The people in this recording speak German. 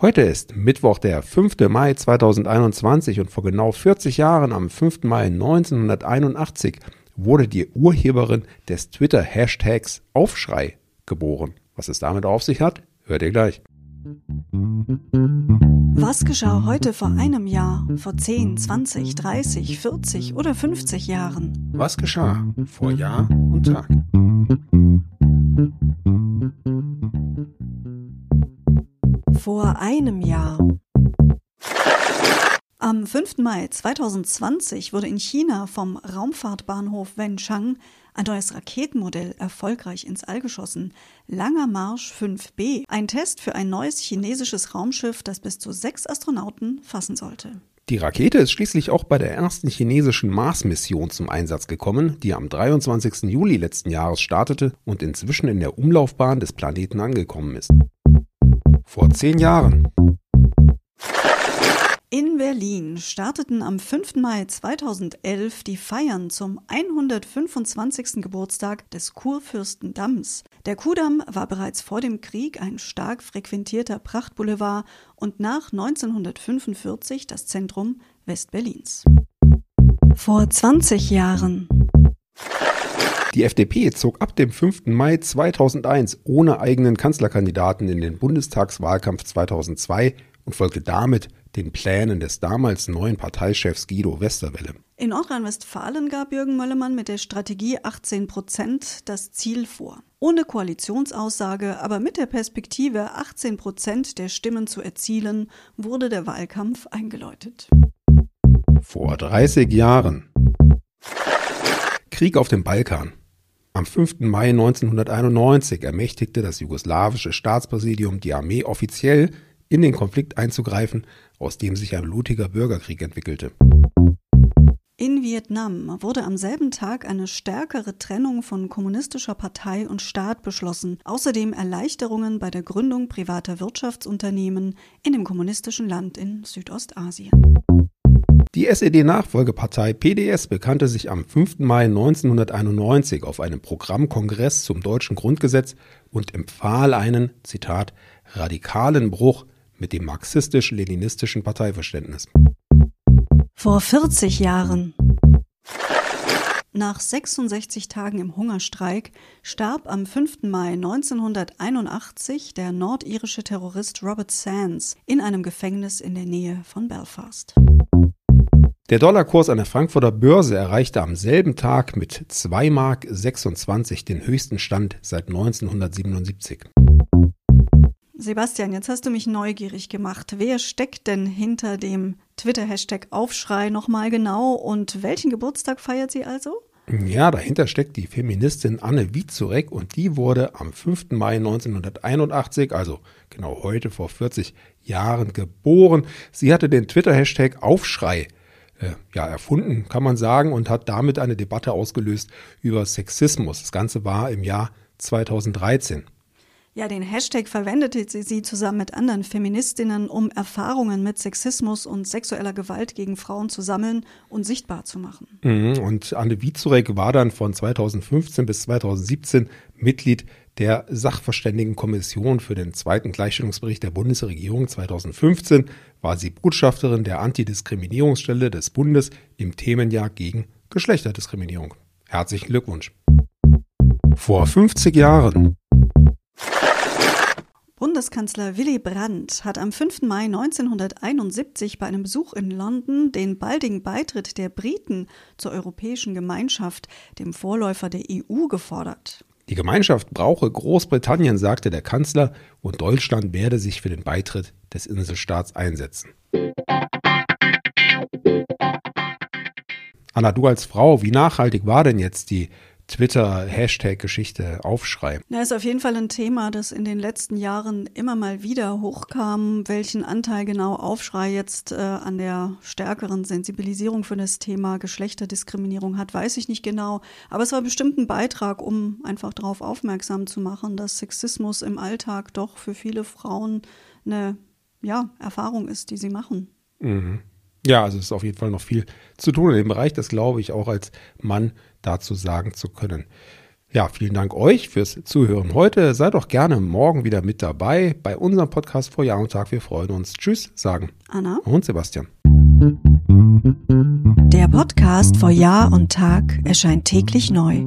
Heute ist Mittwoch, der 5. Mai 2021 und vor genau 40 Jahren, am 5. Mai 1981, wurde die Urheberin des Twitter-Hashtags Aufschrei geboren. Was es damit auf sich hat, hört ihr gleich. Was geschah heute vor einem Jahr, vor 10, 20, 30, 40 oder 50 Jahren? Was geschah vor Jahr und Tag? Vor einem Jahr. Am 5. Mai 2020 wurde in China vom Raumfahrtbahnhof Wenchang ein neues Raketenmodell erfolgreich ins All geschossen. Langer Marsch 5B, ein Test für ein neues chinesisches Raumschiff, das bis zu sechs Astronauten fassen sollte. Die Rakete ist schließlich auch bei der ersten chinesischen Mars-Mission zum Einsatz gekommen, die am 23. Juli letzten Jahres startete und inzwischen in der Umlaufbahn des Planeten angekommen ist. Vor zehn Jahren. In Berlin starteten am 5. Mai 2011 die Feiern zum 125. Geburtstag des Kurfürstendamms. Der Kudamm war bereits vor dem Krieg ein stark frequentierter Prachtboulevard und nach 1945 das Zentrum Westberlins. Vor 20 Jahren. Die FDP zog ab dem 5. Mai 2001 ohne eigenen Kanzlerkandidaten in den Bundestagswahlkampf 2002 und folgte damit den Plänen des damals neuen Parteichefs Guido Westerwelle. In Nordrhein-Westfalen gab Jürgen Möllermann mit der Strategie 18 Prozent das Ziel vor. Ohne Koalitionsaussage, aber mit der Perspektive, 18 Prozent der Stimmen zu erzielen, wurde der Wahlkampf eingeläutet. Vor 30 Jahren. Krieg auf dem Balkan. Am 5. Mai 1991 ermächtigte das jugoslawische Staatspräsidium die Armee offiziell, in den Konflikt einzugreifen, aus dem sich ein blutiger Bürgerkrieg entwickelte. In Vietnam wurde am selben Tag eine stärkere Trennung von kommunistischer Partei und Staat beschlossen, außerdem Erleichterungen bei der Gründung privater Wirtschaftsunternehmen in dem kommunistischen Land in Südostasien. Die SED-Nachfolgepartei PDS bekannte sich am 5. Mai 1991 auf einem Programmkongress zum deutschen Grundgesetz und empfahl einen, Zitat, radikalen Bruch mit dem marxistisch-leninistischen Parteiverständnis. Vor 40 Jahren. Nach 66 Tagen im Hungerstreik starb am 5. Mai 1981 der nordirische Terrorist Robert Sands in einem Gefängnis in der Nähe von Belfast. Der Dollarkurs an der Frankfurter Börse erreichte am selben Tag mit 2 Mark 26 den höchsten Stand seit 1977. Sebastian, jetzt hast du mich neugierig gemacht. Wer steckt denn hinter dem Twitter-Hashtag Aufschrei nochmal genau und welchen Geburtstag feiert sie also? Ja, dahinter steckt die Feministin Anne Wiezurek und die wurde am 5. Mai 1981, also genau heute vor 40 Jahren geboren. Sie hatte den Twitter-Hashtag Aufschrei ja, erfunden, kann man sagen, und hat damit eine Debatte ausgelöst über Sexismus. Das Ganze war im Jahr 2013. Ja, den Hashtag verwendete sie zusammen mit anderen Feministinnen, um Erfahrungen mit Sexismus und sexueller Gewalt gegen Frauen zu sammeln und sichtbar zu machen. Mhm, und Anne Wiezurek war dann von 2015 bis 2017 Mitglied der Sachverständigenkommission für den zweiten Gleichstellungsbericht der Bundesregierung 2015 war sie Botschafterin der Antidiskriminierungsstelle des Bundes im Themenjahr gegen Geschlechterdiskriminierung. Herzlichen Glückwunsch. Vor 50 Jahren Bundeskanzler Willy Brandt hat am 5. Mai 1971 bei einem Besuch in London den baldigen Beitritt der Briten zur Europäischen Gemeinschaft, dem Vorläufer der EU, gefordert. Die Gemeinschaft brauche Großbritannien, sagte der Kanzler, und Deutschland werde sich für den Beitritt des Inselstaats einsetzen. Anna, du als Frau, wie nachhaltig war denn jetzt die Twitter-Hashtag-Geschichte Aufschrei. Na, ist auf jeden Fall ein Thema, das in den letzten Jahren immer mal wieder hochkam. Welchen Anteil genau Aufschrei jetzt äh, an der stärkeren Sensibilisierung für das Thema Geschlechterdiskriminierung hat, weiß ich nicht genau. Aber es war bestimmt ein Beitrag, um einfach darauf aufmerksam zu machen, dass Sexismus im Alltag doch für viele Frauen eine ja, Erfahrung ist, die sie machen. Mhm. Ja, also es ist auf jeden Fall noch viel zu tun in dem Bereich. Das glaube ich auch als Mann dazu sagen zu können. Ja, vielen Dank euch fürs Zuhören heute. Seid doch gerne morgen wieder mit dabei bei unserem Podcast vor Jahr und Tag. Wir freuen uns. Tschüss, sagen Anna und Sebastian. Der Podcast vor Jahr und Tag erscheint täglich neu.